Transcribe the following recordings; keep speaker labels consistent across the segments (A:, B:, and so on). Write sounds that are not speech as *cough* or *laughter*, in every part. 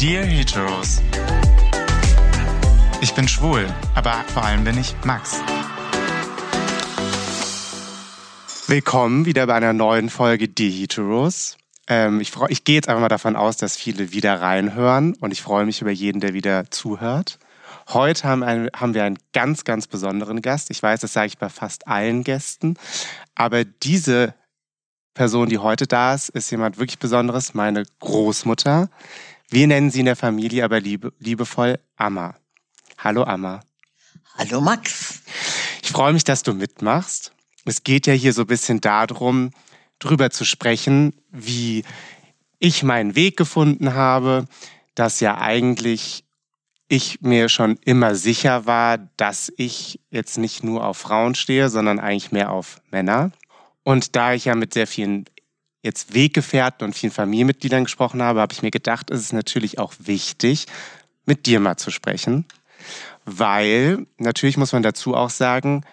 A: Dear Heteros. Ich bin schwul, aber vor allem bin ich Max.
B: Willkommen wieder bei einer neuen Folge Dear Heteros. Ähm, ich, ich gehe jetzt einfach mal davon aus, dass viele wieder reinhören und ich freue mich über jeden, der wieder zuhört. Heute haben, ein, haben wir einen ganz, ganz besonderen Gast. Ich weiß, das sage ich bei fast allen Gästen. Aber diese Person, die heute da ist, ist jemand wirklich Besonderes, meine Großmutter. Wir nennen sie in der Familie aber liebe, liebevoll Amma. Hallo Amma.
C: Hallo Max.
B: Ich freue mich, dass du mitmachst. Es geht ja hier so ein bisschen darum, drüber zu sprechen, wie ich meinen Weg gefunden habe, dass ja eigentlich ich mir schon immer sicher war, dass ich jetzt nicht nur auf Frauen stehe, sondern eigentlich mehr auf Männer. Und da ich ja mit sehr vielen jetzt Weggefährten und vielen Familienmitgliedern gesprochen habe, habe ich mir gedacht, ist es natürlich auch wichtig, mit dir mal zu sprechen. Weil natürlich muss man dazu auch sagen,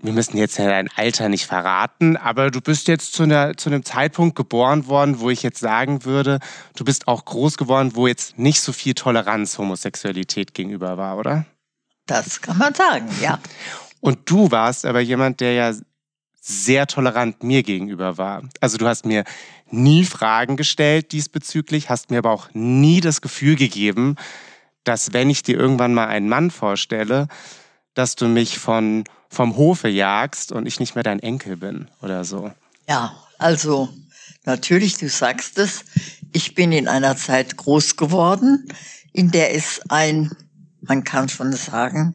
B: wir müssen jetzt dein Alter nicht verraten, aber du bist jetzt zu, einer, zu einem Zeitpunkt geboren worden, wo ich jetzt sagen würde, du bist auch groß geworden, wo jetzt nicht so viel Toleranz Homosexualität gegenüber war, oder?
C: Das kann man sagen, ja.
B: Und du warst aber jemand, der ja sehr tolerant mir gegenüber war. Also du hast mir nie Fragen gestellt diesbezüglich, hast mir aber auch nie das Gefühl gegeben, dass wenn ich dir irgendwann mal einen Mann vorstelle, dass du mich von, vom Hofe jagst und ich nicht mehr dein Enkel bin oder so.
C: Ja, also natürlich, du sagst es, ich bin in einer Zeit groß geworden, in der es ein, man kann schon sagen,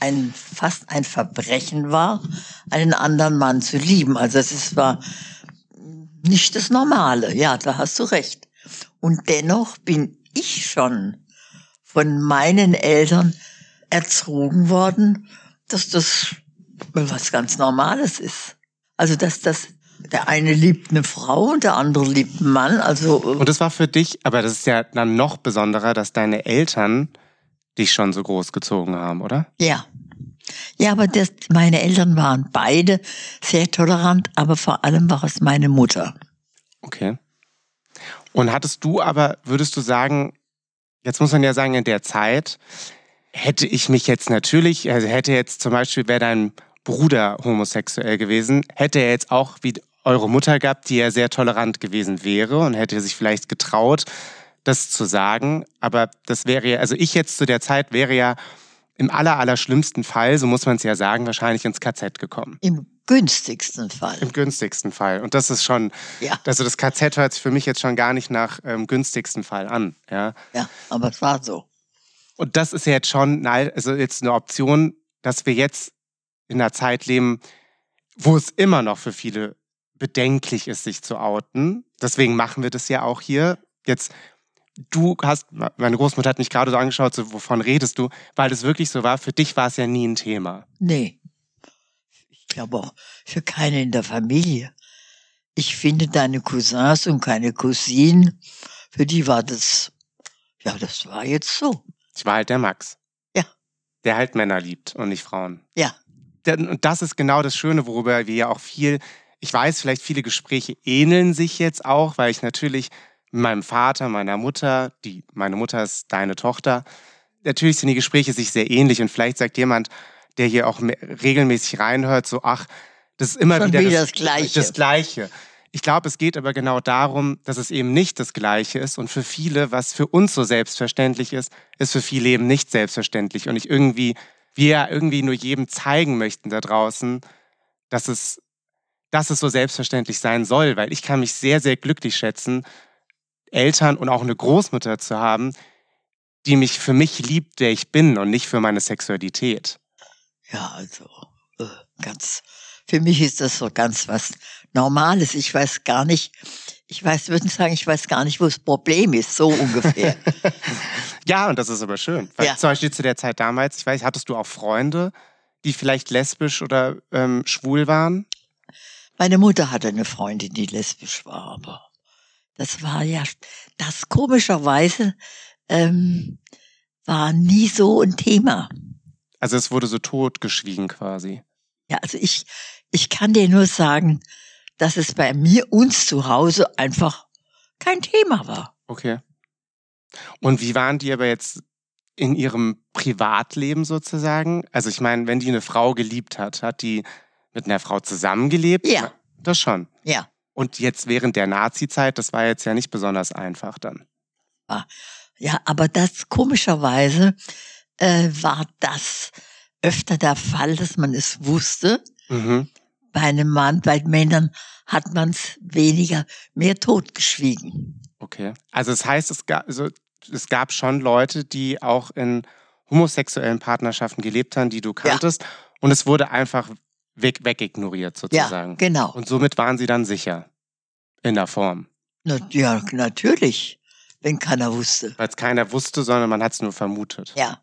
C: ein, fast ein Verbrechen war, einen anderen Mann zu lieben. Also es war nicht das Normale. Ja, da hast du recht. Und dennoch bin ich schon von meinen Eltern erzogen worden, dass das was ganz Normales ist. Also dass das der eine liebt eine Frau und der andere liebt einen Mann. Also
B: und das war für dich, aber das ist ja dann noch besonderer, dass deine Eltern dich schon so groß gezogen haben, oder?
C: Ja. Ja, aber das, meine Eltern waren beide sehr tolerant, aber vor allem war es meine Mutter.
B: Okay. Und hattest du aber, würdest du sagen, jetzt muss man ja sagen, in der Zeit hätte ich mich jetzt natürlich, also hätte jetzt zum Beispiel, wäre dein Bruder homosexuell gewesen, hätte er jetzt auch wie eure Mutter gehabt, die ja sehr tolerant gewesen wäre und hätte sich vielleicht getraut, das zu sagen. Aber das wäre ja, also ich jetzt zu der Zeit wäre ja im aller, aller schlimmsten Fall, so muss man es ja sagen, wahrscheinlich ins KZ gekommen.
C: Im günstigsten Fall.
B: Im günstigsten Fall. Und das ist schon, ja. also das KZ hört sich für mich jetzt schon gar nicht nach ähm, günstigsten Fall an. Ja,
C: ja aber es war so.
B: Und das ist ja jetzt schon, also jetzt eine Option, dass wir jetzt in einer Zeit leben, wo es immer noch für viele bedenklich ist, sich zu outen. Deswegen machen wir das ja auch hier. Jetzt du hast, meine Großmutter hat mich gerade so angeschaut, so, wovon redest du? Weil es wirklich so war, für dich war es ja nie ein Thema.
C: Nee. Ich glaube auch für keine in der Familie. Ich finde deine Cousins und keine Cousinen, für die war das, ja, das war jetzt so.
B: Ich war halt der Max.
C: Ja.
B: Der halt Männer liebt und nicht Frauen.
C: Ja.
B: Und das ist genau das Schöne, worüber wir ja auch viel, ich weiß, vielleicht viele Gespräche ähneln sich jetzt auch, weil ich natürlich meinem Vater, meiner Mutter, die, meine Mutter ist deine Tochter. Natürlich sind die Gespräche sich sehr ähnlich und vielleicht sagt jemand, der hier auch regelmäßig reinhört, so, ach, das ist immer
C: Schon
B: wieder,
C: das, das, Gleiche.
B: Das Gleiche. Ich glaube, es geht aber genau darum, dass es eben nicht das Gleiche ist und für viele, was für uns so selbstverständlich ist, ist für viele eben nicht selbstverständlich und ich irgendwie, wir ja irgendwie nur jedem zeigen möchten da draußen, dass es, dass es so selbstverständlich sein soll, weil ich kann mich sehr, sehr glücklich schätzen, Eltern und auch eine Großmutter zu haben, die mich für mich liebt, der ich bin und nicht für meine Sexualität.
C: Ja, also äh, ganz, für mich ist das so ganz was Normales. Ich weiß gar nicht, ich weiß, würde sagen, ich weiß gar nicht, wo das Problem ist, so ungefähr. *laughs* *laughs*
B: ja, und das ist aber schön. Weil ja. Zum Beispiel zu der Zeit damals, ich weiß, hattest du auch Freunde, die vielleicht lesbisch oder ähm, schwul waren?
C: Meine Mutter hatte eine Freundin, die lesbisch war, aber das war ja, das komischerweise ähm, war nie so ein Thema.
B: Also es wurde so totgeschwiegen quasi.
C: Ja, also ich, ich kann dir nur sagen, dass es bei mir, uns zu Hause einfach kein Thema war.
B: Okay. Und wie waren die aber jetzt in ihrem Privatleben sozusagen? Also ich meine, wenn die eine Frau geliebt hat, hat die mit einer Frau zusammengelebt?
C: Ja.
B: Das schon.
C: Ja.
B: Und jetzt während der Nazi-Zeit, das war jetzt ja nicht besonders einfach dann.
C: Ja, aber das komischerweise äh, war das öfter der Fall, dass man es wusste.
B: Mhm.
C: Bei einem Mann, bei Männern hat man es weniger, mehr totgeschwiegen.
B: Okay. Also es heißt, es gab, also es gab schon Leute, die auch in homosexuellen Partnerschaften gelebt haben, die du kanntest. Und es wurde einfach weg, wegignoriert sozusagen.
C: Ja, genau.
B: Und somit waren sie dann sicher. In der Form.
C: Na, ja, natürlich, wenn keiner wusste.
B: Weil es keiner wusste, sondern man hat es nur vermutet.
C: Ja,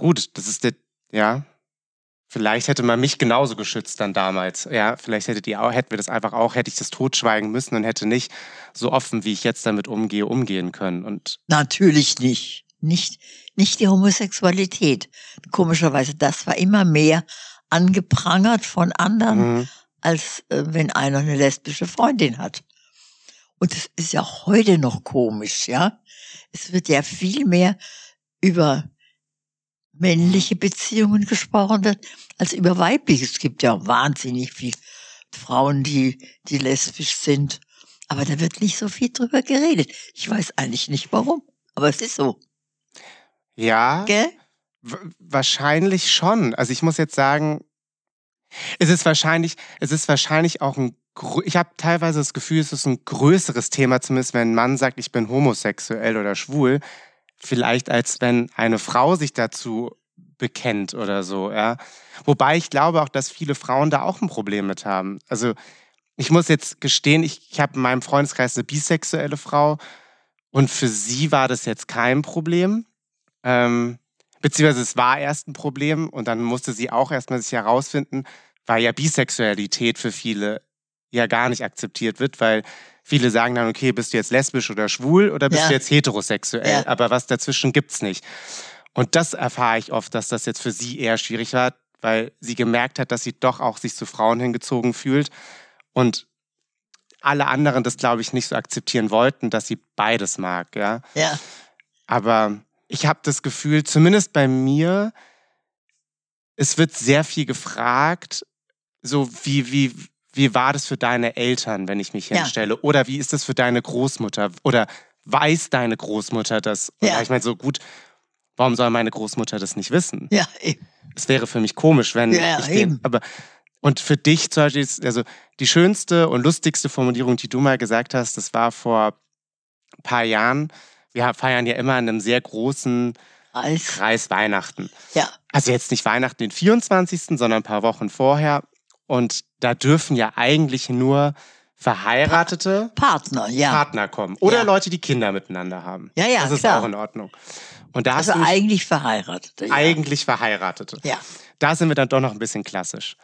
B: Gut, das ist der, ja. Vielleicht hätte man mich genauso geschützt dann damals. Ja, vielleicht hättet ihr auch, hätten wir das einfach auch, hätte ich das totschweigen müssen und hätte nicht so offen, wie ich jetzt damit umgehe, umgehen können. Und
C: natürlich nicht. Nicht, nicht die Homosexualität. Komischerweise, das war immer mehr angeprangert von anderen,
B: mhm.
C: Als äh, wenn einer eine lesbische Freundin hat. Und es ist ja heute noch komisch, ja. Es wird ja viel mehr über männliche Beziehungen gesprochen als über weibliche. Es gibt ja wahnsinnig viele Frauen, die, die lesbisch sind. Aber da wird nicht so viel drüber geredet. Ich weiß eigentlich nicht warum. Aber es ist so.
B: ja,
C: Gell?
B: wahrscheinlich schon. Also ich muss jetzt sagen, es ist wahrscheinlich, es ist wahrscheinlich auch ein, ich habe teilweise das Gefühl, es ist ein größeres Thema, zumindest wenn ein Mann sagt, ich bin homosexuell oder schwul, vielleicht als wenn eine Frau sich dazu bekennt oder so, ja. Wobei ich glaube auch, dass viele Frauen da auch ein Problem mit haben. Also ich muss jetzt gestehen, ich, ich habe in meinem Freundeskreis eine bisexuelle Frau und für sie war das jetzt kein Problem. Ähm, beziehungsweise es war erst ein Problem und dann musste sie auch erstmal sich herausfinden, weil ja Bisexualität für viele ja gar nicht akzeptiert wird, weil viele sagen dann, okay, bist du jetzt lesbisch oder schwul oder bist
C: Ja.
B: du jetzt heterosexuell?
C: Ja.
B: Aber was dazwischen gibt's nicht. Und das erfahre ich oft, dass das jetzt für sie eher schwierig war, weil sie gemerkt hat, dass sie doch auch sich zu Frauen hingezogen fühlt und alle anderen das, glaube ich, nicht so akzeptieren wollten, dass sie beides mag, ja.
C: Ja.
B: Aber ich habe das Gefühl, zumindest bei mir, es wird sehr viel gefragt, so wie, wie, wie war das für deine Eltern, wenn ich mich
C: Ja.
B: hinstelle? Oder wie ist das für deine Großmutter? Oder weiß deine Großmutter das?
C: Ja.
B: Ich meine, so gut, warum soll meine Großmutter das nicht wissen?
C: Ja, eben.
B: Es wäre für mich komisch, wenn
C: Ja,
B: ich den,
C: eben.
B: aber und für dich zum Beispiel, ist, also die schönste und lustigste Formulierung, die du mal gesagt hast, das war vor ein paar Jahren. Wir feiern ja immer in einem sehr großen
C: Als,
B: Kreis Weihnachten.
C: ja,
B: Also jetzt nicht Weihnachten den 24., sondern ein paar Wochen vorher. Und da dürfen ja eigentlich nur verheiratete
C: Partner, ja.
B: Partner kommen. Oder
C: Ja.
B: Leute, die Kinder miteinander haben.
C: Ja, ja,
B: Das ist
C: klar.
B: auch in Ordnung. Und da
C: Also
B: hast du mich
C: eigentlich verheiratet. Ja.
B: eigentlich Verheiratete.
C: ja.
B: Da sind wir dann doch noch ein bisschen klassisch.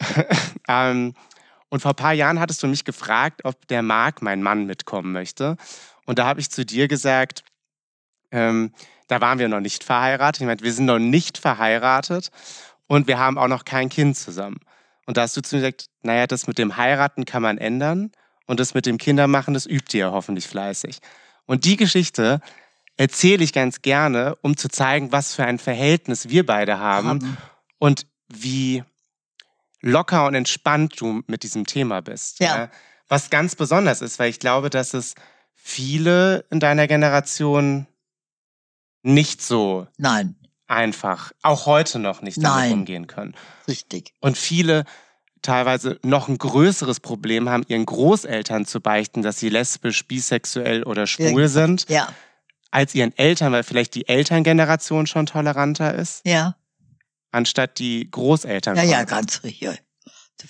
B: *laughs* ähm, und vor ein paar Jahren hattest du mich gefragt, ob der Marc, mein Mann, mitkommen möchte. Und da habe ich zu dir gesagt, ähm, da waren wir noch nicht verheiratet. Ich meinte, wir sind noch nicht verheiratet und wir haben auch noch kein Kind zusammen. Und da hast du zu mir gesagt, naja, das mit dem Heiraten kann man ändern und das mit dem Kindermachen, das übt ihr hoffentlich fleißig. Und die Geschichte erzähle ich ganz gerne, um zu zeigen, was für ein Verhältnis wir beide haben
C: Haben.
B: und wie locker und entspannt du mit diesem Thema bist.
C: Ja.
B: Was ganz besonders ist, weil ich glaube, dass es viele in deiner Generation nicht so
C: Nein,
B: einfach, auch heute noch nicht damit
C: Nein.
B: umgehen können.
C: richtig.
B: Und viele teilweise noch ein größeres Problem haben, ihren Großeltern zu beichten, dass sie lesbisch, bisexuell oder schwul
C: Ja.
B: sind,
C: Ja,
B: als ihren Eltern, weil vielleicht die Elterngeneration schon toleranter ist,
C: ja.
B: anstatt die Großeltern.
C: Ja, ja, ganz richtig.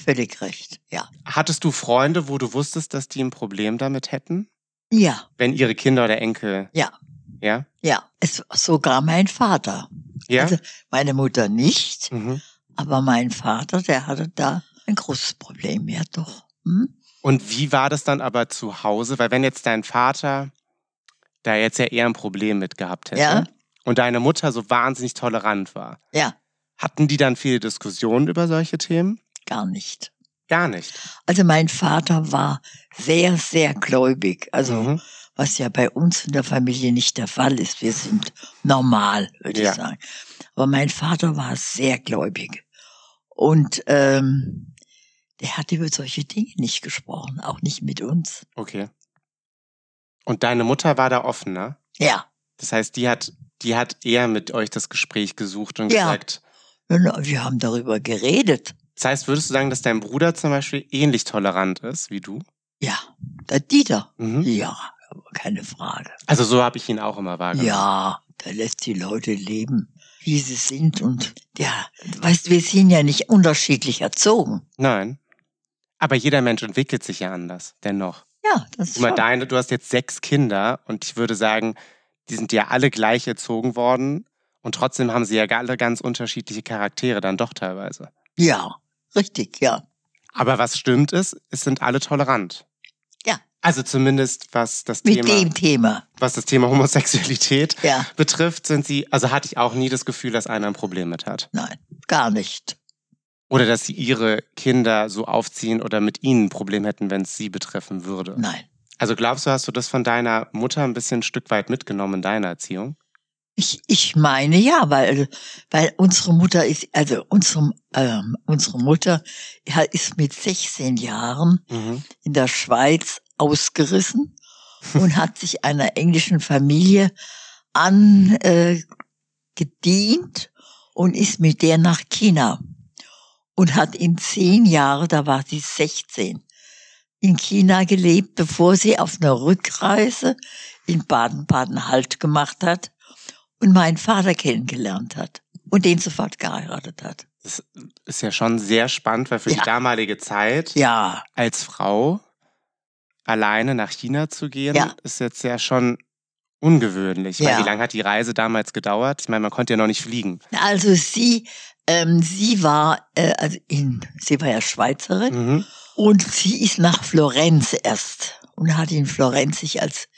C: Völlig recht. Ja.
B: Hattest du Freunde, wo du wusstest, dass die ein Problem damit hätten?
C: Ja,
B: Wenn ihre Kinder oder Enkel.
C: Ja.
B: Ja?
C: ja. Es sogar mein Vater.
B: Ja?
C: Also meine Mutter nicht,
B: mhm.
C: aber mein Vater, der hatte da ein großes Problem, ja doch. Hm?
B: Und wie war das dann aber zu Hause? Weil wenn jetzt dein Vater da jetzt ja eher ein Problem mit gehabt hätte
C: Ja.
B: und deine Mutter so wahnsinnig tolerant war,
C: Ja,
B: hatten die dann viele Diskussionen über solche Themen?
C: gar nicht.
B: Gar nicht.
C: Also mein Vater war sehr, sehr gläubig. Also
B: Mhm.
C: was ja bei uns in der Familie nicht der Fall ist. Wir sind normal, würde
B: Ja.
C: ich sagen. Aber mein Vater war sehr gläubig. Und ähm, der hat über solche Dinge nicht gesprochen, auch nicht mit uns.
B: Okay. Und deine Mutter war da offener?
C: Ja,
B: Das heißt, die hat, die hat eher mit euch das Gespräch gesucht und
C: Ja.
B: gesagt.
C: wir haben darüber geredet.
B: Das heißt, würdest du sagen, dass dein Bruder zum Beispiel ähnlich tolerant ist wie du?
C: Ja, der Dieter.
B: Mhm.
C: Ja, aber keine Frage.
B: Also so habe ich ihn auch immer wahrgenommen.
C: Ja, der lässt die Leute leben, wie sie sind. Und ja, weißt, wir sind ja nicht unterschiedlich erzogen.
B: Nein. Aber jeder Mensch entwickelt sich ja anders, dennoch.
C: Ja, das ist
B: Guck mal,
C: schon.
B: deine, du hast jetzt sechs Kinder und ich würde sagen, die sind ja alle gleich erzogen worden und trotzdem haben sie ja alle ganz unterschiedliche Charaktere dann doch teilweise.
C: Ja, richtig, ja.
B: Aber was stimmt ist, es sind alle tolerant.
C: Ja.
B: Also zumindest was das
C: Mit
B: Thema,
C: dem Thema.
B: was das Thema *laughs* Homosexualität
C: Ja,
B: betrifft, sind sie, also hatte ich auch nie das Gefühl, dass einer ein Problem mit hat.
C: nein, gar nicht.
B: Oder dass sie ihre Kinder so aufziehen oder mit ihnen ein Problem hätten, wenn es sie betreffen würde.
C: Nein.
B: Also glaubst du, hast du das von deiner Mutter ein bisschen ein Stück weit mitgenommen in deiner Erziehung?
C: Ich, ich meine ja, weil, weil unsere Mutter ist, also unsere, ähm, unsere Mutter ist mit 16 Jahren
B: Mhm.
C: in der Schweiz ausgerissen und *laughs* hat sich einer englischen Familie angedient äh, und ist mit der nach China und hat in zehn Jahren, da war sie 16, in China gelebt, bevor sie auf einer Rückreise in Baden-Baden Halt gemacht hat und meinen Vater kennengelernt hat und den sofort geheiratet hat.
B: Das ist ja schon sehr spannend, weil für
C: Ja.
B: die damalige Zeit
C: Ja,
B: als Frau alleine nach China zu gehen,
C: Ja.
B: ist jetzt ja schon ungewöhnlich.
C: Ja.
B: Weil wie lange hat die Reise damals gedauert? Ich meine, man konnte ja noch nicht fliegen.
C: also sie, ähm, sie war, äh, also in, sie war ja Schweizerin
B: Mhm.
C: und sie ist nach Florenz erst und hat in Florenz sich als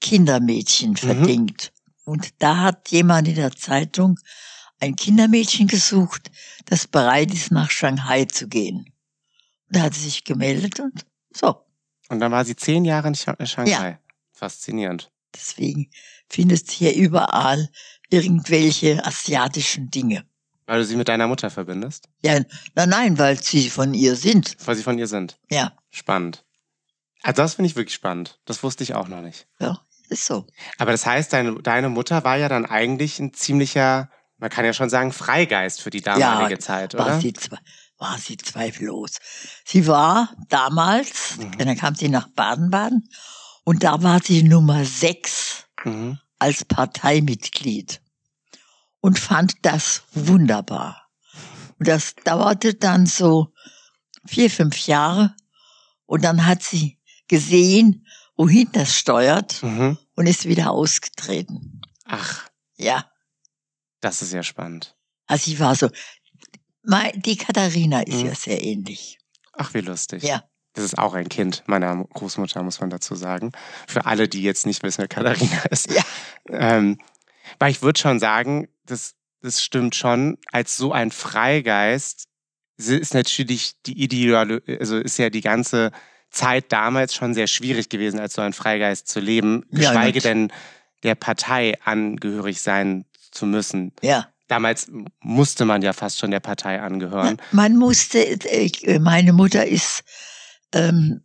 C: Kindermädchen verdingt. Und da hat jemand in der Zeitung ein Kindermädchen gesucht, das bereit ist, nach Shanghai zu gehen. Und da hat sie sich gemeldet und so.
B: Und dann war sie zehn Jahre in Sha- in Shanghai. Faszinierend.
C: Deswegen findest du hier überall irgendwelche asiatischen Dinge.
B: Weil du sie mit deiner Mutter verbindest,
C: Ja, nein, nein, weil sie von ihr sind.
B: weil sie von ihr sind.
C: Ja,
B: Spannend. Also das finde ich wirklich spannend. Das wusste ich auch noch nicht.
C: ja, ist so.
B: Aber das heißt, deine, deine Mutter war ja dann eigentlich ein ziemlicher, man kann ja schon sagen, Freigeist für die damalige
C: Ja,
B: Zeit,
C: War
B: oder?
C: sie, zwe- war sie zweifellos. Sie war damals,
B: Mhm.
C: dann kam sie nach Baden-Baden und da war sie Nummer sechs
B: Mhm.
C: als Parteimitglied und fand das wunderbar. Und das dauerte dann so vier, fünf Jahre und dann hat sie gesehen, wohin das steuert
B: Mhm.
C: und ist wieder ausgetreten.
B: Ach,
C: Ja,
B: das ist ja spannend.
C: also sie war so, die Katharina ist
B: Mhm.
C: ja sehr ähnlich.
B: Ach, wie lustig.
C: Ja,
B: Das ist auch ein Kind meiner Großmutter, muss man dazu sagen. Für alle, die jetzt nicht wissen, wer Katharina *laughs* ist.
C: Ja.
B: Ähm, weil ich würde schon sagen, das, das stimmt schon, als so ein Freigeist ist natürlich die ideale, also ist ja die ganze Zeit damals schon sehr schwierig gewesen, als so ein Freigeist zu leben,
C: Ja,
B: geschweige
C: nat-
B: denn der Partei angehörig sein zu müssen.
C: ja.
B: Damals musste man ja fast schon der Partei angehören.
C: Man musste, äh, meine Mutter ist, ähm,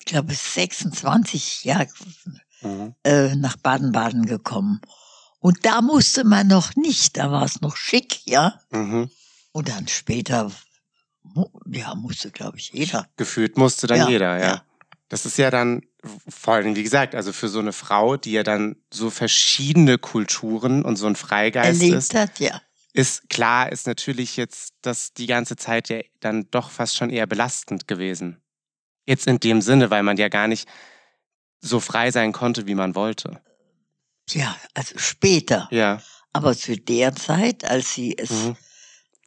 C: ich glaube, 26 Jahre
B: Mhm.
C: äh, nach Baden-Baden gekommen. Und da musste man noch nicht, da war es noch schick, ja.
B: Mhm.
C: Und dann später, ja, musste, glaube ich, jeder.
B: Gefühlt musste dann
C: Ja,
B: jeder, ja.
C: ja.
B: Das ist ja dann vor allem, wie gesagt, also für so eine Frau, die ja dann so verschiedene Kulturen und so ein Freigeist
C: erlebt
B: ist,
C: hat, ja.
B: ist klar, ist natürlich jetzt das die ganze Zeit ja dann doch fast schon eher belastend gewesen. Jetzt in dem Sinne, weil man ja gar nicht so frei sein konnte, wie man wollte.
C: Ja, also später.
B: Ja.
C: Aber zu der Zeit, als sie es
B: Mhm.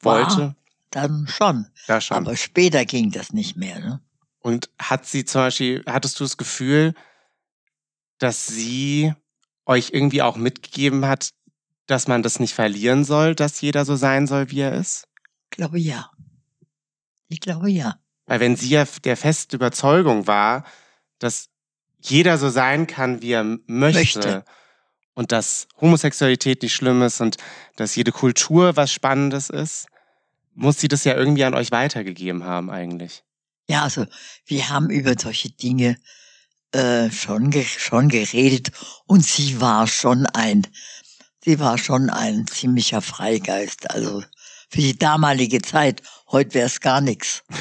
C: war,
B: Wollte,
C: dann schon.
B: da schon.
C: Aber später ging das nicht mehr. Ne?
B: Und hat sie zum Beispiel, hattest du das Gefühl, dass sie euch irgendwie auch mitgegeben hat, dass man das nicht verlieren soll, dass jeder so sein soll, wie er ist?
C: Ich glaube ja. Ich glaube ja.
B: Weil wenn sie ja der festen Überzeugung war, dass jeder so sein kann, wie er möchte.
C: Möchte.
B: Und dass Homosexualität nicht schlimm ist und dass jede Kultur was Spannendes ist, muss sie das ja irgendwie an euch weitergegeben haben eigentlich.
C: Ja, also wir haben über solche Dinge äh, schon, ge schon geredet und sie war schon ein, sie war schon ein ziemlicher Freigeist. Also für die damalige Zeit, heute wäre es gar nichts. *laughs*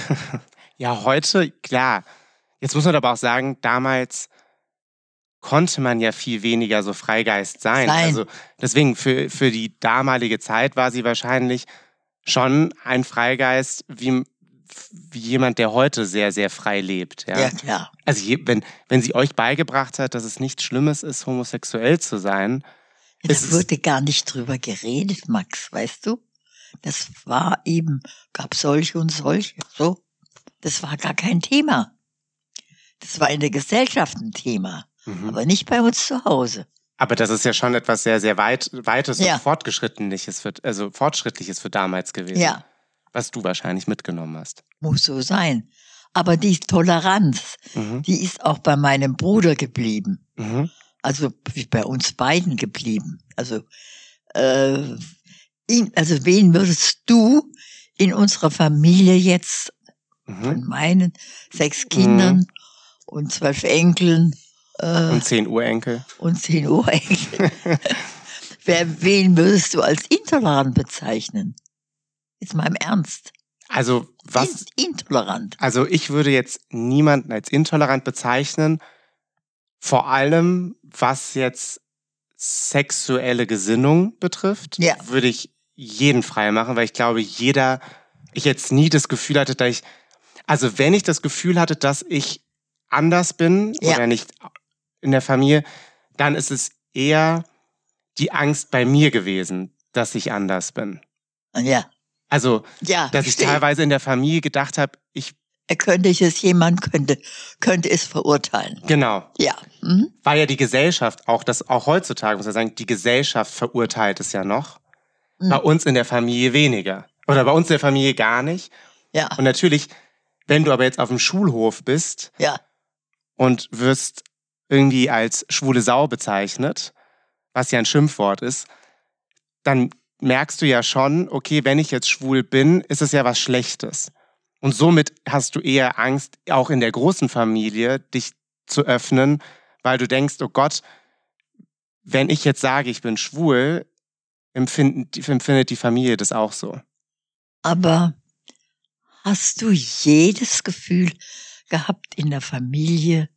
B: Ja, heute, klar. Jetzt muss man aber auch sagen, damals konnte man ja viel weniger so Freigeist sein.
C: Sein.
B: Also deswegen, für, für die damalige Zeit war sie wahrscheinlich schon ein Freigeist wie, wie jemand, der heute sehr, sehr frei lebt. Ja,
C: Ja, klar.
B: Also je, wenn, wenn sie euch beigebracht hat, dass es nichts Schlimmes ist, homosexuell zu sein,
C: Da
B: Es
C: wurde gar nicht drüber geredet, Max, weißt du? Das war eben, gab solche und solche, so. Das war gar kein Thema. Das war in der Gesellschaft ein Thema,
B: mhm.
C: aber nicht bei uns zu Hause.
B: Aber das ist ja schon etwas sehr, sehr weit, weites
C: Ja.
B: und fortgeschrittliches, für, also fortschrittliches für damals gewesen.
C: Ja,
B: Was du wahrscheinlich mitgenommen hast.
C: muss so sein. Aber die Toleranz,
B: Mhm.
C: die ist auch bei meinem Bruder geblieben.
B: Mhm.
C: Also bei uns beiden geblieben. Also, äh, ihn, also wen würdest du in unserer Familie jetzt
B: Mhm.
C: von meinen sechs Kindern und zwölf Enkeln äh,
B: Und 10 Urenkel.
C: und zehn Urenkeln, *laughs* wer, wen würdest du als intolerant bezeichnen? Jetzt mal im Ernst.
B: Also was?
C: In, intolerant.
B: Also ich würde jetzt niemanden als intolerant bezeichnen. Vor allem, was jetzt sexuelle Gesinnung betrifft,
C: Ja.
B: würde ich jeden frei machen, weil ich glaube, jeder, ich jetzt nie das Gefühl hatte, dass ich, also wenn ich das Gefühl hatte, dass ich anders bin
C: Ja.
B: oder nicht in der Familie, dann ist es eher die Angst bei mir gewesen, dass ich anders bin.
C: Ja,
B: Also,
C: ja.
B: dass ich
C: verstehe.
B: teilweise in der Familie gedacht habe, ich,
C: Er könnte es jemand könnte könnte es verurteilen.
B: genau,
C: Ja. Mhm.
B: weil ja die Gesellschaft, auch das, auch heutzutage muss man sagen, die Gesellschaft verurteilt es ja noch.
C: Mhm.
B: Bei uns in der Familie weniger. Oder bei uns in der Familie gar nicht.
C: Ja.
B: Und natürlich, wenn du aber jetzt auf dem Schulhof bist
C: Ja.
B: und wirst irgendwie als schwule Sau bezeichnet, was ja ein Schimpfwort ist, dann merkst du ja schon, okay, wenn ich jetzt schwul bin, ist es ja was Schlechtes. Und somit hast du eher Angst, auch in der großen Familie dich zu öffnen, weil du denkst, oh Gott, wenn ich jetzt sage, ich bin schwul, empfindet die Familie das auch so.
C: Aber hast du jedes Gefühl gehabt in der Familie,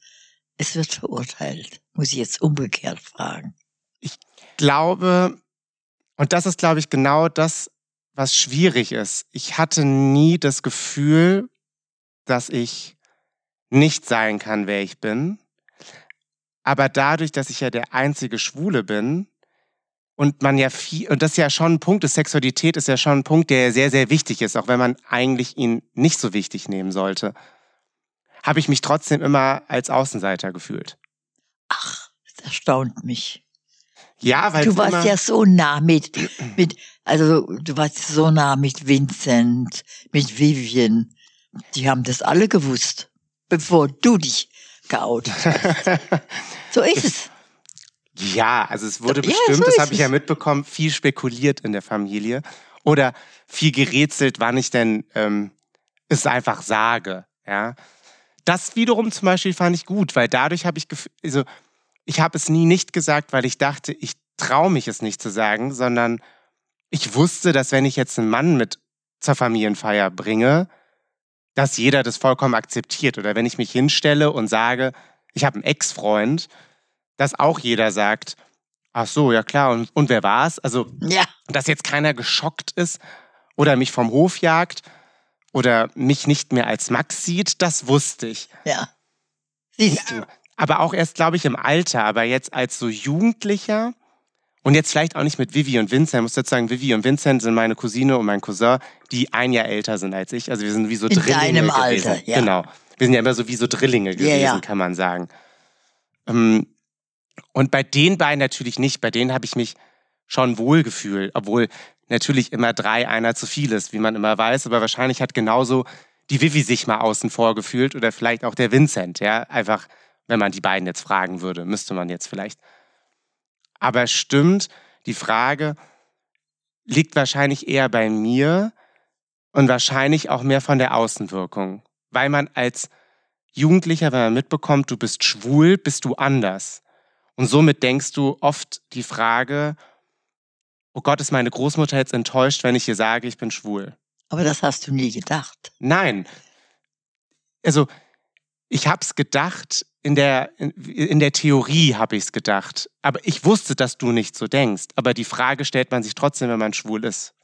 C: es wird verurteilt? Muss ich jetzt umgekehrt fragen.
B: glaube, und das ist, glaube ich, genau das, was schwierig ist. Ich hatte nie das Gefühl, dass ich nicht sein kann, wer ich bin. Aber dadurch, dass ich ja der einzige Schwule bin und man ja viel, und das ist ja schon ein Punkt, ist Sexualität ist ja schon ein Punkt, der sehr, sehr wichtig ist, auch wenn man eigentlich ihn nicht so wichtig nehmen sollte, habe ich mich trotzdem immer als Außenseiter gefühlt.
C: Ach, das erstaunt mich.
B: Ja, weil
C: Du warst ja so nah mit, mit, also du warst so nah mit Vincent, mit Vivian. Die haben das alle gewusst, bevor du dich geoutet hast. *laughs* So ist es.
B: Ja, also es wurde
C: Ja,
B: bestimmt,
C: so
B: das habe ich ja mitbekommen, viel spekuliert in der Familie oder viel gerätselt, wann ich denn ähm, es einfach sage. Ja, das wiederum zum Beispiel fand ich gut, weil dadurch habe ich, also ich habe es nie nicht gesagt, weil ich dachte, ich traue mich es nicht zu sagen, sondern ich wusste, dass wenn ich jetzt einen Mann mit zur Familienfeier bringe, dass jeder das vollkommen akzeptiert. Oder wenn ich mich hinstelle und sage, ich habe einen Ex-Freund, dass auch jeder sagt, ach so, ja klar, und, und wer war's? Also,
C: Ja,
B: dass jetzt keiner geschockt ist oder mich vom Hof jagt oder mich nicht mehr als Max sieht, das wusste ich.
C: ja. Siehst du.
B: Aber auch erst, glaube ich, im Alter, aber jetzt als so Jugendlicher und jetzt vielleicht auch nicht mit Vivi und Vincent. Ich muss jetzt sagen, Vivi und Vincent sind meine Cousine und mein Cousin, die ein Jahr älter sind als ich. Also wir sind wie so
C: In
B: Drillinge
C: deinem
B: gewesen.
C: Alter, ja.
B: Genau. Wir sind ja immer so wie so Drillinge gewesen,
C: ja.
B: kann man sagen. Ähm, und bei den beiden natürlich nicht. Bei denen habe ich mich schon wohl gefühlt, obwohl natürlich immer drei einer zu viel ist, wie man immer weiß. Aber wahrscheinlich hat genauso die Vivi sich mal außen vor gefühlt oder vielleicht auch der Vincent, ja, einfach Wenn man die beiden jetzt fragen würde, müsste man jetzt vielleicht. Aber stimmt, die Frage liegt wahrscheinlich eher bei mir und wahrscheinlich auch mehr von der Außenwirkung. Weil man als Jugendlicher, wenn man mitbekommt, du bist schwul, bist du anders. Und somit denkst du oft die Frage, oh Gott, ist meine Großmutter jetzt enttäuscht, wenn ich ihr sage, ich bin schwul.
C: Aber das hast du nie gedacht.
B: Nein. Also, ich habe es gedacht, in der, in, in der Theorie habe ich es gedacht. Aber ich wusste, dass du nicht so denkst. Aber die Frage stellt man sich trotzdem, wenn man schwul ist.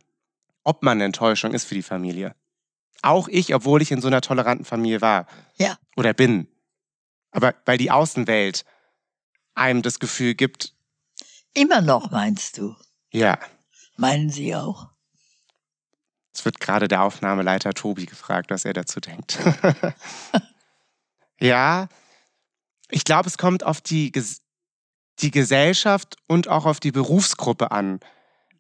B: Ob man eine Enttäuschung ist für die Familie. Auch ich, obwohl ich in so einer toleranten Familie war.
C: Ja.
B: Oder bin. Aber weil die Außenwelt einem das Gefühl gibt.
C: Immer noch, meinst du?
B: Ja.
C: Meinen Sie auch?
B: Es wird gerade der Aufnahmeleiter Tobi gefragt, was er dazu denkt. *laughs* ja, ich glaube, es kommt auf die, die Gesellschaft und auch auf die Berufsgruppe an.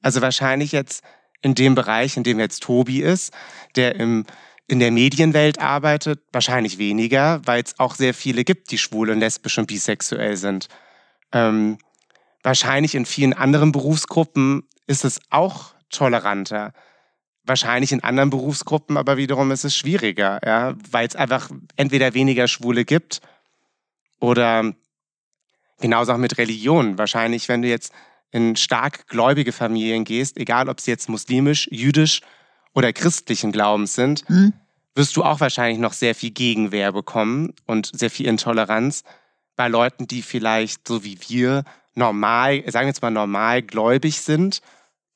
B: Also wahrscheinlich jetzt in dem Bereich, in dem jetzt Tobi ist, der im, in der Medienwelt arbeitet, wahrscheinlich weniger, weil es auch sehr viele gibt, die schwul und lesbisch und bisexuell sind. Ähm, wahrscheinlich in vielen anderen Berufsgruppen ist es auch toleranter. Wahrscheinlich in anderen Berufsgruppen aber wiederum ist es schwieriger, ja, weil es einfach entweder weniger Schwule gibt oder genauso auch mit Religion. Wahrscheinlich, wenn du jetzt in stark gläubige Familien gehst, egal ob sie jetzt muslimisch, jüdisch oder christlichen Glaubens sind, mhm. wirst du auch wahrscheinlich noch sehr viel Gegenwehr bekommen und sehr viel Intoleranz bei Leuten, die vielleicht so wie wir normal, sagen wir jetzt mal normal gläubig sind,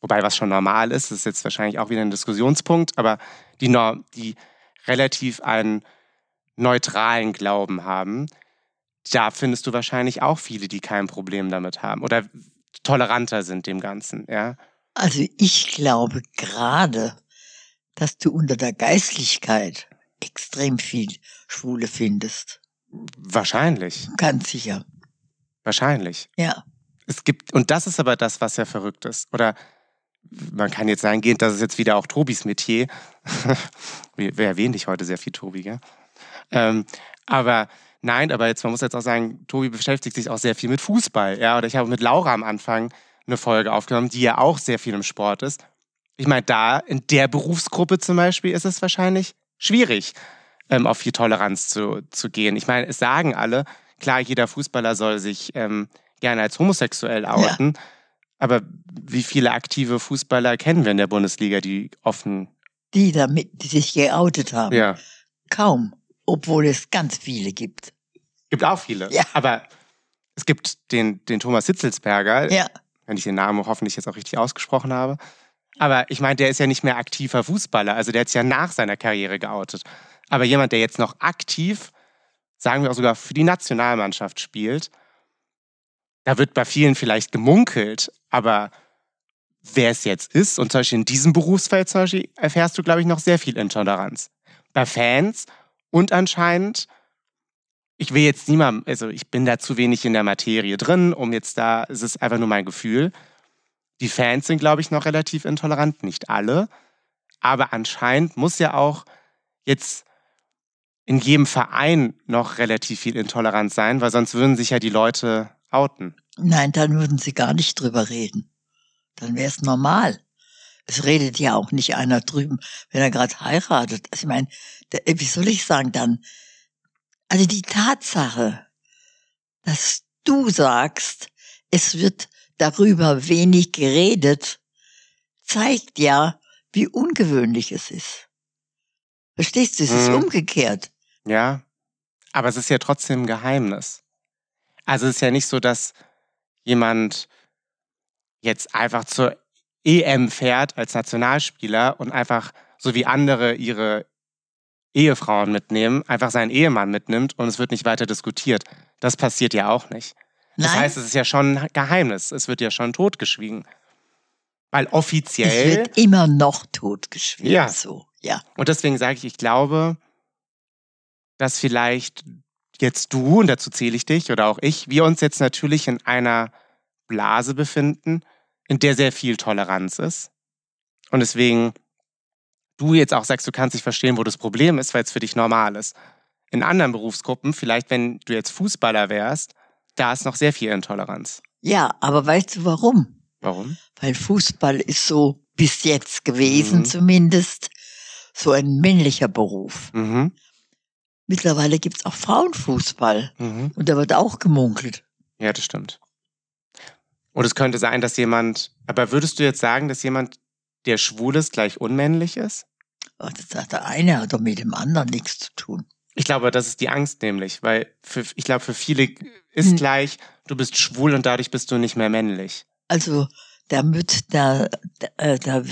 B: wobei was schon normal ist, ist jetzt wahrscheinlich auch wieder ein Diskussionspunkt, aber die, die relativ einen neutralen Glauben haben, da findest du wahrscheinlich auch viele, die kein Problem damit haben oder toleranter sind dem Ganzen, ja.
C: Also ich glaube gerade, dass du unter der Geistlichkeit extrem viel Schwule findest.
B: Wahrscheinlich.
C: Ganz sicher.
B: Wahrscheinlich.
C: Ja.
B: Es gibt, und das ist aber das, was ja verrückt ist. Oder man kann jetzt sagen, das ist jetzt wieder auch Tobis Metier. *laughs* wir, wir erwähnen dich heute sehr viel, Tobi, gell? Ähm, aber nein, aber jetzt, man muss jetzt auch sagen, Tobi beschäftigt sich auch sehr viel mit Fußball. Ja, oder ich habe mit Laura am Anfang eine Folge aufgenommen, die ja auch sehr viel im Sport ist. Ich meine, da in der Berufsgruppe zum Beispiel ist es wahrscheinlich schwierig, ähm, auf viel Toleranz zu, zu gehen. Ich meine, es sagen alle, klar, jeder Fußballer soll sich ähm, gerne als homosexuell outen, ja. aber wie viele aktive Fußballer kennen wir in der Bundesliga, die offen.
C: Die damit, die sich geoutet haben.
B: Ja.
C: Kaum, obwohl es ganz viele gibt.
B: Gibt auch viele.
C: Ja.
B: Aber es gibt den, den Thomas Hitzelsberger,
C: ja.
B: wenn ich den Namen hoffentlich jetzt auch richtig ausgesprochen habe. Aber ich meine, der ist ja nicht mehr aktiver Fußballer. Also der hat sich ja nach seiner Karriere geoutet. Aber jemand, der jetzt noch aktiv, sagen wir auch sogar für die Nationalmannschaft spielt, da wird bei vielen vielleicht gemunkelt, aber wer es jetzt ist, und zum Beispiel in diesem Berufsfeld zum Beispiel, erfährst du, glaube ich, noch sehr viel Intoleranz. Bei Fans und anscheinend, ich will jetzt niemandem, also ich bin da zu wenig in der Materie drin, um jetzt da, es ist einfach nur mein Gefühl. Die Fans sind, glaube ich, noch relativ intolerant, nicht alle. Aber anscheinend muss ja auch jetzt in jedem Verein noch relativ viel Intoleranz sein, weil sonst würden sich ja die Leute outen.
C: Nein, dann würden sie gar nicht drüber reden. Dann wäre es normal. Es redet ja auch nicht einer drüben, wenn er gerade heiratet. Also ich meine, wie soll ich sagen dann? Also die Tatsache, dass du sagst, es wird darüber wenig geredet, zeigt ja, wie ungewöhnlich es ist. Verstehst du, es ist mhm. umgekehrt.
B: Ja, aber es ist ja trotzdem ein Geheimnis. Also es ist ja nicht so, dass jemand jetzt einfach zur EM fährt als Nationalspieler und einfach so wie andere ihre Ehefrauen mitnehmen, einfach seinen Ehemann mitnimmt und es wird nicht weiter diskutiert. Das passiert ja auch nicht. Das Nein. heißt, es ist ja schon ein Geheimnis. Es wird ja schon totgeschwiegen. Weil offiziell.
C: Es wird immer noch totgeschwiegen. Ja. So, ja.
B: Und deswegen sage ich, ich glaube, dass vielleicht jetzt du, und dazu zähle ich dich oder auch ich, wir uns jetzt natürlich in einer Blase befinden, in der sehr viel Toleranz ist. Und deswegen du jetzt auch sagst, du kannst nicht verstehen, wo das Problem ist, weil es für dich normal ist. in anderen Berufsgruppen, vielleicht wenn du jetzt Fußballer wärst, da ist noch sehr viel Intoleranz.
C: Ja, aber weißt du warum?
B: Warum?
C: Weil Fußball ist so bis jetzt gewesen
B: Mhm.
C: zumindest so ein männlicher Beruf.
B: Mhm.
C: Mittlerweile gibt's auch Frauenfußball
B: Mhm.
C: und da wird auch gemunkelt.
B: Ja, das stimmt. Und es könnte sein, dass jemand, aber würdest du jetzt sagen, dass jemand, der schwul ist, gleich unmännlich ist?
C: Aber das hat der eine hat doch mit dem anderen nichts zu tun.
B: Ich glaube, das ist die Angst nämlich, weil für, ich glaube, für viele ist
C: Hm.
B: gleich, du bist schwul und dadurch bist du nicht mehr männlich.
C: Also damit da, da, äh, da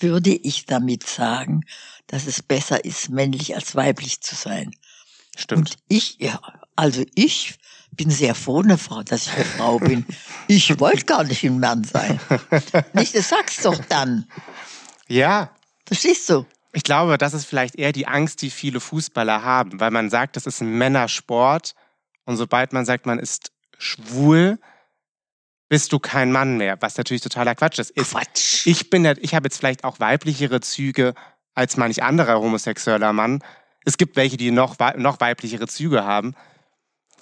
C: würde ich damit sagen, dass es besser ist, männlich als weiblich zu sein.
B: Stimmt.
C: Und ich, ja, also ich bin sehr froh, eine Frau, dass ich eine Frau bin. Ich wollte gar nicht ein Mann sein. Nicht, das sagst doch dann.
B: ja,
C: Verstehst du?
B: ich glaube, das ist vielleicht eher die Angst, die viele Fußballer haben, weil man sagt, das ist ein Männersport und sobald man sagt, man ist schwul, bist du kein Mann mehr, was natürlich totaler Quatsch ist. ist
C: Quatsch.
B: ich bin, ich habe jetzt vielleicht auch weiblichere Züge als manch anderer homosexueller Mann. Es gibt welche, die noch, noch weiblichere Züge haben.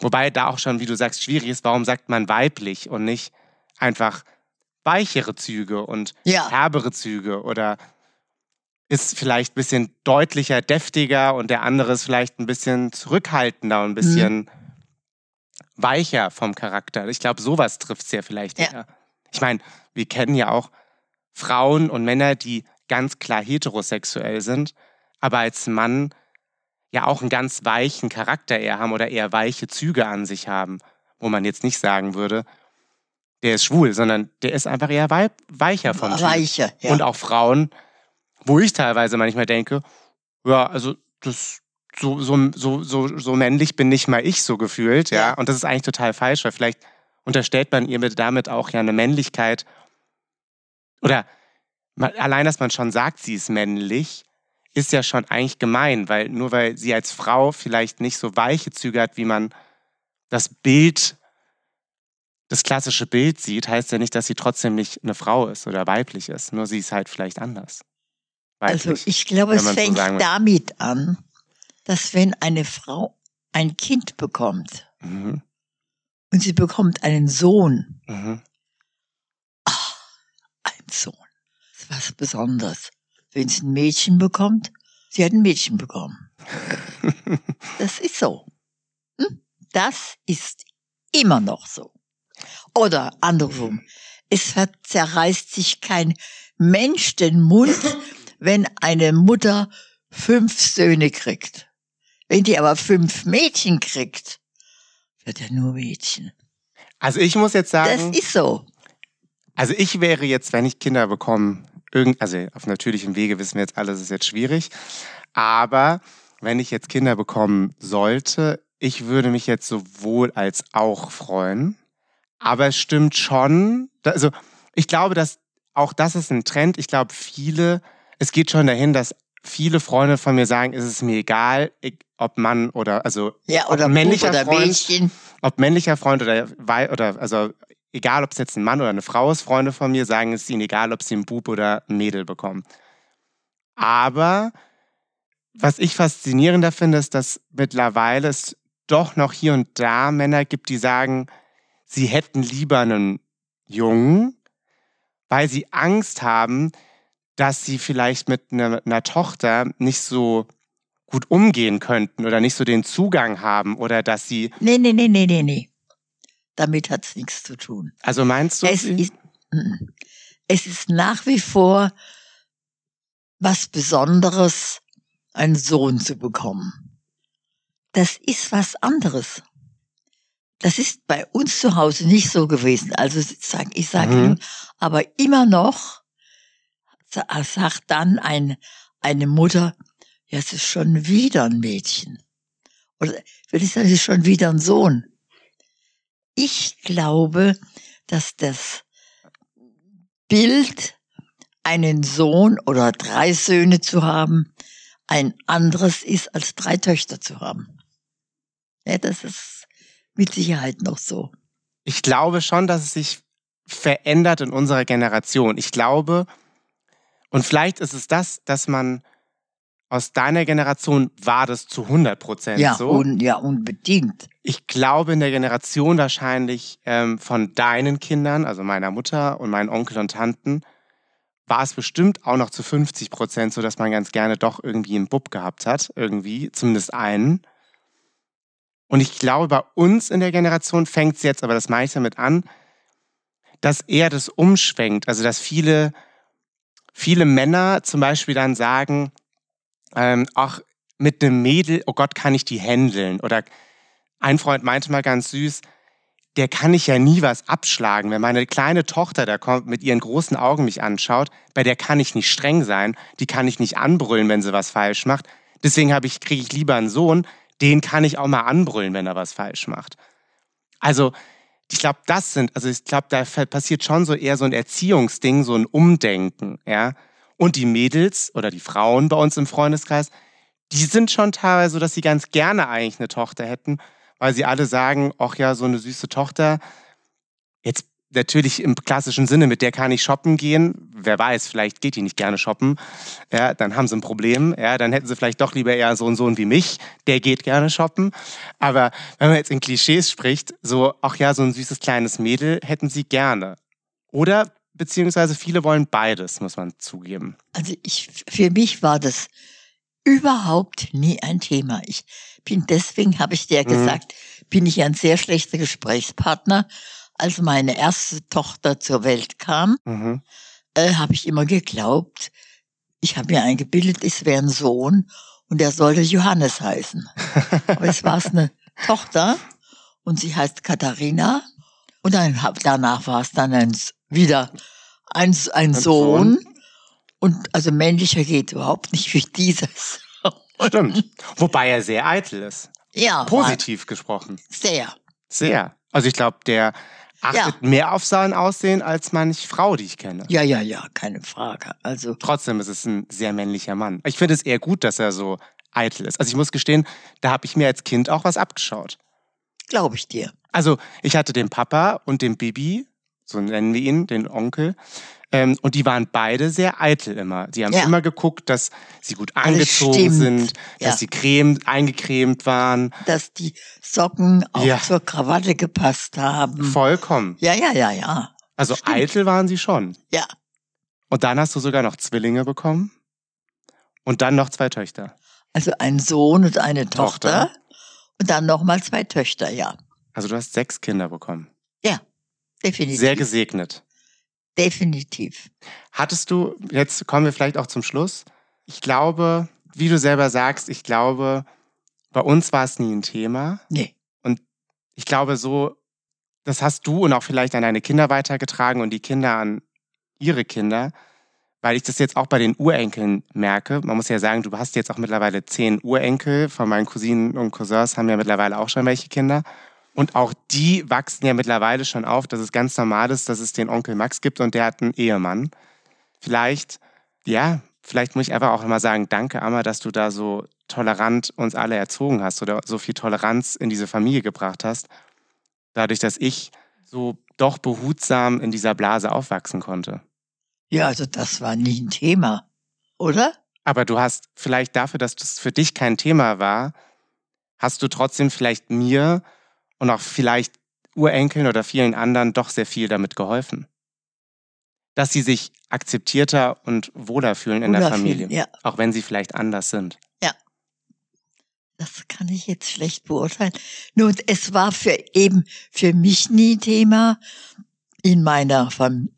B: Wobei da auch schon, wie du sagst, schwierig ist, warum sagt man weiblich und nicht einfach weichere Züge und
C: Ja.
B: herbere Züge oder ist vielleicht ein bisschen deutlicher, deftiger und der andere ist vielleicht ein bisschen zurückhaltender und ein bisschen weicher vom Charakter. Ich glaube, sowas trifft es ja vielleicht
C: Ja.
B: eher. Ich meine, wir kennen ja auch Frauen und Männer, die ganz klar heterosexuell sind, aber als Mann ja auch einen ganz weichen Charakter eher haben oder eher weiche Züge an sich haben, wo man jetzt nicht sagen würde, der ist schwul, sondern der ist einfach eher weib weicher vom Typ.
C: Weicher, ja.
B: Und auch Frauen, wo ich teilweise manchmal denke, ja, also das so, so, so, so, so männlich bin nicht mal ich so gefühlt, ja.
C: Ja.
B: Und das ist eigentlich total falsch, weil vielleicht unterstellt man ihr mit damit auch ja eine Männlichkeit. Oder mal, allein, dass man schon sagt, sie ist männlich, ist ja schon eigentlich gemein, weil nur weil sie als Frau vielleicht nicht so weiche Züge hat, wie man das Bild, das klassische Bild sieht, heißt ja nicht, dass sie trotzdem nicht eine Frau ist oder weiblich ist. Nur sie ist halt vielleicht anders.
C: Also
B: Weiblich.
C: ich glaube, es
B: so
C: fängt
B: will.
C: damit an, dass wenn eine Frau ein Kind bekommt
B: mhm.
C: und sie bekommt einen Sohn,
B: Mhm.
C: ein Sohn, das ist was Besonderes. Wenn sie ein Mädchen bekommt, sie hat ein Mädchen bekommen. *laughs* Das ist so. Hm? Das ist immer noch so. Oder andersrum. Es zerreißt sich kein Mensch den Mund, *laughs* wenn eine Mutter fünf Söhne kriegt. Wenn die aber fünf Mädchen kriegt, wird er nur Mädchen.
B: Also ich muss jetzt
C: Das
B: sagen,
C: ist so.
B: also ich wäre jetzt, wenn ich Kinder bekomme, irgend, also auf natürlichem Wege wissen wir jetzt alle, das ist jetzt schwierig. Aber wenn ich jetzt Kinder bekommen sollte, ich würde mich jetzt sowohl als auch freuen. Aber es stimmt schon, also ich glaube, dass auch das ist ein Trend. Ich glaube, viele, es geht schon dahin, dass viele Freunde von mir sagen, es ist mir egal, ob Mann oder, also
C: Ja, oder
B: männlicher
C: oder
B: Freund-
C: Mädchen.
B: ob männlicher Freund oder, oder also egal, ob es jetzt ein Mann oder eine Frau ist, Freunde von mir sagen, es ihnen egal, ob sie einen Bub oder ein Mädel bekommen. Aber was ich faszinierender finde, ist, dass mittlerweile es doch noch hier und da Männer gibt, die sagen, sie hätten lieber einen Jungen, weil sie Angst haben, dass sie vielleicht mit einer, einer Tochter nicht so gut umgehen könnten oder nicht so den Zugang haben oder dass sie,
C: Nee, nee, nee, nee, nee, nee. Damit hat's nichts zu tun.
B: also meinst du,
C: Es ist, es ist nach wie vor was Besonderes, einen Sohn zu bekommen. Das ist was anderes. Das ist bei uns zu Hause nicht so gewesen. Also ich sage
B: Mhm.
C: nur, aber immer noch sa- sagt dann ein, eine Mutter, ja, es ist schon wieder ein Mädchen. Oder will ich sagen, es ist schon wieder ein Sohn. Ich glaube, dass das Bild, einen Sohn oder drei Söhne zu haben, ein anderes ist, als drei Töchter zu haben. Ja, das ist mit Sicherheit noch so.
B: ich glaube schon, dass es sich verändert in unserer Generation. Ich glaube, und vielleicht ist es das, dass man aus deiner Generation war das zu 100 Prozent
C: Ja,
B: so.
C: un, ja, unbedingt.
B: Ich glaube, in der Generation wahrscheinlich ähm, von deinen Kindern, also meiner Mutter und meinen Onkel und Tanten, war es bestimmt auch noch zu 50 Prozent so, dass man ganz gerne doch irgendwie einen Bub gehabt hat. Irgendwie, zumindest einen. Und ich glaube, bei uns in der Generation fängt es jetzt, aber das mache ich damit an, dass eher das umschwenkt. Also, dass viele, viele Männer zum Beispiel dann sagen, ähm, auch mit einem Mädel, oh Gott, kann ich die händeln? Oder ein Freund meinte mal ganz süß, der kann ich ja nie was abschlagen. Wenn meine kleine Tochter da kommt, mit ihren großen Augen mich anschaut, bei der kann ich nicht streng sein, die kann ich nicht anbrüllen, wenn sie was falsch macht. Deswegen ich, kriege ich lieber einen Sohn, den kann ich auch mal anbrüllen, wenn er was falsch macht. Also, ich glaube, das sind, also ich glaube, da passiert schon so eher so ein Erziehungsding, so ein Umdenken, ja. Und die Mädels oder die Frauen bei uns im Freundeskreis, die sind schon teilweise so, dass sie ganz gerne eigentlich eine Tochter hätten, weil sie alle sagen, ach ja, so eine süße Tochter. Jetzt natürlich im klassischen Sinne, mit der kann ich shoppen gehen. Wer weiß, vielleicht geht die nicht gerne shoppen. Ja, dann haben sie ein Problem. Ja, dann hätten sie vielleicht doch lieber eher so einen Sohn wie mich, der geht gerne shoppen. Aber wenn man jetzt in Klischees spricht, so, ach ja, so ein süßes kleines Mädel hätten sie gerne. Oder beziehungsweise viele wollen beides, muss man zugeben.
C: Also ich, für mich war das überhaupt nie ein Thema. Ich bin deswegen, habe ich dir
B: Mhm.
C: gesagt, bin ich ein sehr schlechter Gesprächspartner. Als meine erste Tochter zur Welt kam,
B: Mhm.
C: äh, habe ich immer geglaubt, ich habe mir eingebildet, es wäre ein Sohn und er sollte Johannes heißen. Aber es war es eine *laughs* Tochter und sie heißt Katharina und dann danach war es dann ein, wieder ein, S- ein
B: Sohn.
C: Sohn. Und also männlicher geht überhaupt nicht wie dieses.
B: Stimmt. Wobei er sehr eitel ist.
C: Ja,
B: Positiv gesprochen.
C: sehr.
B: Sehr. Also ich glaube, der achtet mehr auf sein Aussehen als manch Frau, die ich kenne.
C: Ja, ja, ja, keine Frage. Also
B: Trotzdem ist es ein sehr männlicher Mann. Ich finde es eher gut, dass er so eitel ist. Also ich muss gestehen, da habe ich mir als Kind auch was abgeschaut.
C: glaube ich dir.
B: Also ich hatte den Papa und den Bibi, so nennen wir ihn, den Onkel. Ähm, und die waren beide sehr eitel immer. Sie haben
C: Ja.
B: immer geguckt, dass sie gut angezogen sind, dass
C: Ja.
B: sie creme, eingecremt waren.
C: Dass die Socken auch
B: Ja.
C: zur Krawatte gepasst haben.
B: Vollkommen.
C: Ja, ja, ja, ja.
B: Also
C: Stimmt.
B: eitel waren sie schon.
C: Ja.
B: Und dann hast du sogar noch Zwillinge bekommen. Und dann noch zwei Töchter.
C: Also ein Sohn und eine Tochter.
B: Tochter.
C: Und dann nochmal zwei Töchter, ja.
B: Also du hast sechs Kinder bekommen.
C: Definitiv.
B: Sehr gesegnet.
C: Definitiv.
B: Hattest du, jetzt kommen wir vielleicht auch zum Schluss. Ich glaube, wie du selber sagst, ich glaube, bei uns war es nie ein Thema.
C: Nee.
B: Ich glaube, so, das hast du und auch vielleicht an deine Kinder weitergetragen und die Kinder an ihre Kinder, weil ich das jetzt auch bei den Urenkeln merke. Man muss ja sagen, du hast jetzt auch mittlerweile zehn Urenkel. Von meinen Cousinen und Cousins haben ja mittlerweile auch schon welche Kinder. Und auch die wachsen ja mittlerweile schon auf, dass es ganz normal ist, dass es den Onkel Max gibt und der hat einen Ehemann. Vielleicht, ja, vielleicht muss ich einfach auch mal sagen, danke, Amma, dass du da so tolerant uns alle erzogen hast oder so viel Toleranz in diese Familie gebracht hast. Dadurch, dass ich so doch behutsam in dieser Blase aufwachsen konnte.
C: Ja, also das war nie ein Thema. Oder?
B: Aber du hast vielleicht dafür, dass das für dich kein Thema war, hast du trotzdem vielleicht mir und auch vielleicht Urenkeln oder vielen anderen doch sehr viel damit geholfen. Dass sie sich akzeptierter und wohler fühlen in der
C: Oder viel,
B: Familie.
C: Ja,
B: Auch wenn sie vielleicht anders sind.
C: das kann ich jetzt schlecht beurteilen. Nur es war für eben für mich nie Thema. In meiner,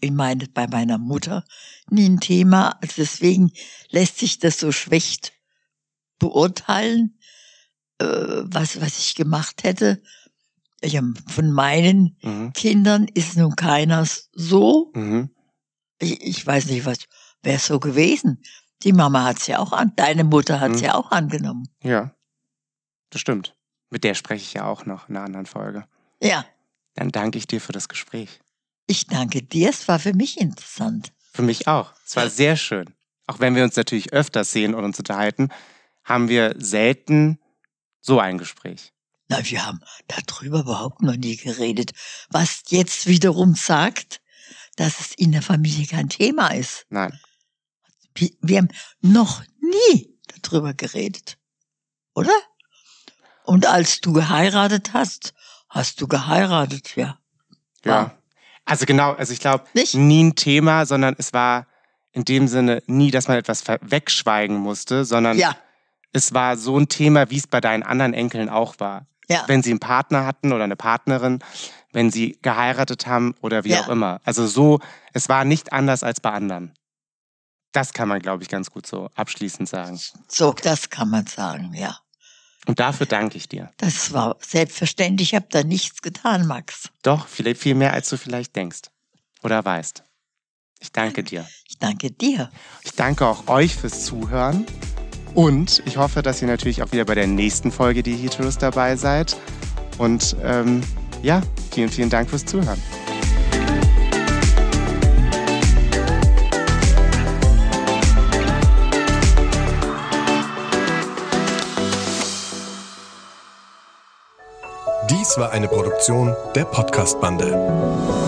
C: in meine, bei meiner Mutter nie ein Thema. Also deswegen lässt sich das so schlecht beurteilen, äh, was, was ich gemacht hätte. Ich, von meinen
B: Mhm.
C: Kindern ist nun keiner so.
B: Mhm.
C: Ich, ich weiß nicht, was wäre so gewesen. Die Mama hat's ja auch an, deine Mutter hat's
B: Mhm.
C: ja auch angenommen.
B: Ja, das stimmt. Mit der spreche ich ja auch noch in einer anderen Folge.
C: Ja,
B: Dann danke ich dir für das Gespräch.
C: ich danke dir. Es war für mich interessant.
B: Für mich auch. Es war sehr schön. Auch wenn wir uns natürlich öfters sehen und uns unterhalten, haben wir selten so ein Gespräch.
C: Na, wir haben darüber überhaupt noch nie geredet. Was jetzt wiederum sagt, dass es in der Familie kein Thema ist.
B: Nein.
C: Wir haben noch nie drüber geredet. Oder? Und als du geheiratet hast, hast du geheiratet, ja.
B: Ja. Also genau, also ich glaube, nie ein Thema, sondern es war in dem Sinne nie, dass man etwas wegschweigen musste, sondern
C: Ja,
B: es war so ein Thema, wie es bei deinen anderen Enkeln auch war.
C: Ja.
B: Wenn sie einen Partner hatten oder eine Partnerin, wenn sie geheiratet haben oder wie
C: Ja.
B: auch immer. Also so, es war nicht anders als bei anderen. Das kann man, glaube ich, ganz gut so abschließend sagen.
C: So, das kann man sagen, ja.
B: Und dafür danke ich dir.
C: Das war selbstverständlich. Ich habe da nichts getan, Max.
B: Doch, viel, viel mehr, als du vielleicht denkst oder weißt. Ich danke dir.
C: Ich danke dir.
B: Ich danke auch euch fürs Zuhören. Und ich hoffe, dass ihr natürlich auch wieder bei der nächsten Folge die Heteros dabei seid. Und ähm, ja, vielen, vielen Dank fürs Zuhören.
D: Dies war eine Produktion der Podcast-Bande.